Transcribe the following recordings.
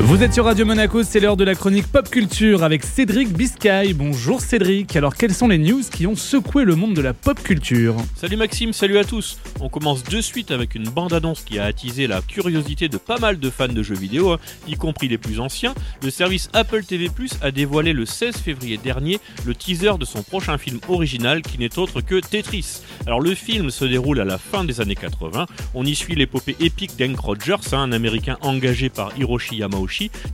Vous êtes sur Radio Monaco, c'est l'heure de la chronique pop culture avec Cédric Biscay. Bonjour Cédric, alors quelles sont les news qui ont secoué le monde de la pop culture Salut Maxime, salut à tous On commence de suite avec une bande-annonce qui a attisé la curiosité de pas mal de fans de jeux vidéo, hein, y compris les plus anciens. Le service Apple TV Plus a dévoilé le 16 février dernier le teaser de son prochain film original qui n'est autre que Tetris. Alors le film se déroule à la fin des années 80, on y suit l'épopée épique d'Hank Rogers, hein, un américain engagé par Hiroshi Yamauchi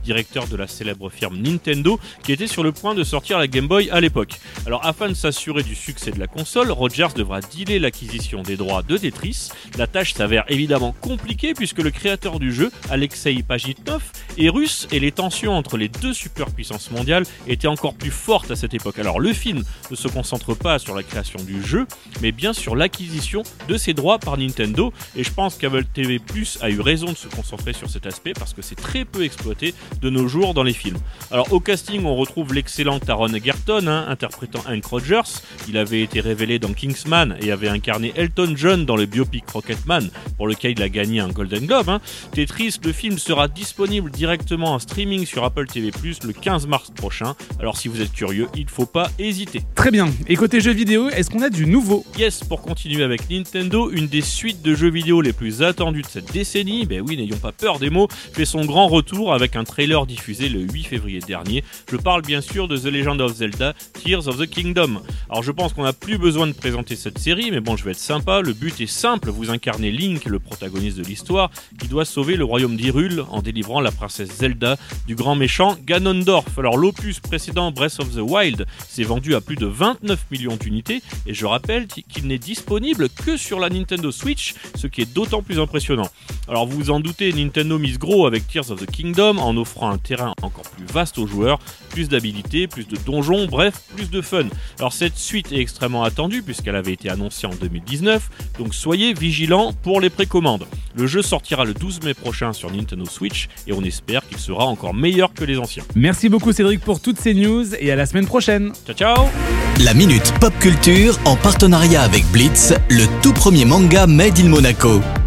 directeur de la célèbre firme Nintendo, qui était sur le point de sortir la Game Boy à l'époque. Alors afin de s'assurer du succès de la console, Rogers devra dealer l'acquisition des droits de Tetris. La tâche s'avère évidemment compliquée puisque le créateur du jeu, Alexei Pajitnov, est russe et les tensions entre les deux superpuissances mondiales étaient encore plus fortes à cette époque. Alors le film ne se concentre pas sur la création du jeu, mais bien sur l'acquisition de ses droits par Nintendo. Et je pense qu'Apple TV Plus a eu raison de se concentrer sur cet aspect parce que c'est très peu de nos jours dans les films. Alors au casting, on retrouve l'excellent Taron Egerton, hein, interprétant Hank Rogers. Il avait été révélé dans Kingsman et avait incarné Elton John dans le biopic Rocketman, pour lequel il a gagné un Golden Globe. Hein. Tetris, le film sera disponible directement en streaming sur Apple TV+, le 15 mars prochain. Alors si vous êtes curieux, il ne faut pas hésiter. Très bien, et côté jeux vidéo, est-ce qu'on a du nouveau? Yes, pour continuer avec Nintendo, une des suites de jeux vidéo les plus attendues de cette décennie, ben oui, n'ayons pas peur des mots, fait son grand retour avec un trailer diffusé le 8 février dernier. Je parle bien sûr de The Legend of Zelda Tears of the Kingdom. Alors je pense qu'on n'a plus besoin de présenter cette série, mais bon, je vais être sympa. Le but est simple, vous incarnez Link, le protagoniste de l'histoire, qui doit sauver le royaume d'Hyrule en délivrant la princesse Zelda du grand méchant Ganondorf. Alors l'opus précédent Breath of the Wild s'est vendu à plus de 29 millions d'unités, et je rappelle qu'il n'est disponible que sur la Nintendo Switch, ce qui est d'autant plus impressionnant. Alors vous vous en doutez, Nintendo mise gros avec Tears of the Kingdom en offrant un terrain encore plus vaste aux joueurs, plus d'habilité, plus de donjons, bref, plus de fun. Alors cette suite est extrêmement attendue puisqu'elle avait été annoncée en 2019, donc soyez vigilants pour les précommandes. Le jeu sortira le 12 mai prochain sur Nintendo Switch et on espère qu'il sera encore meilleur que les anciens. Merci beaucoup Cédric pour toutes ces news et à la semaine prochaine. Ciao ciao La Minute Pop Culture en partenariat avec Blitz, le tout premier manga Made in Monaco.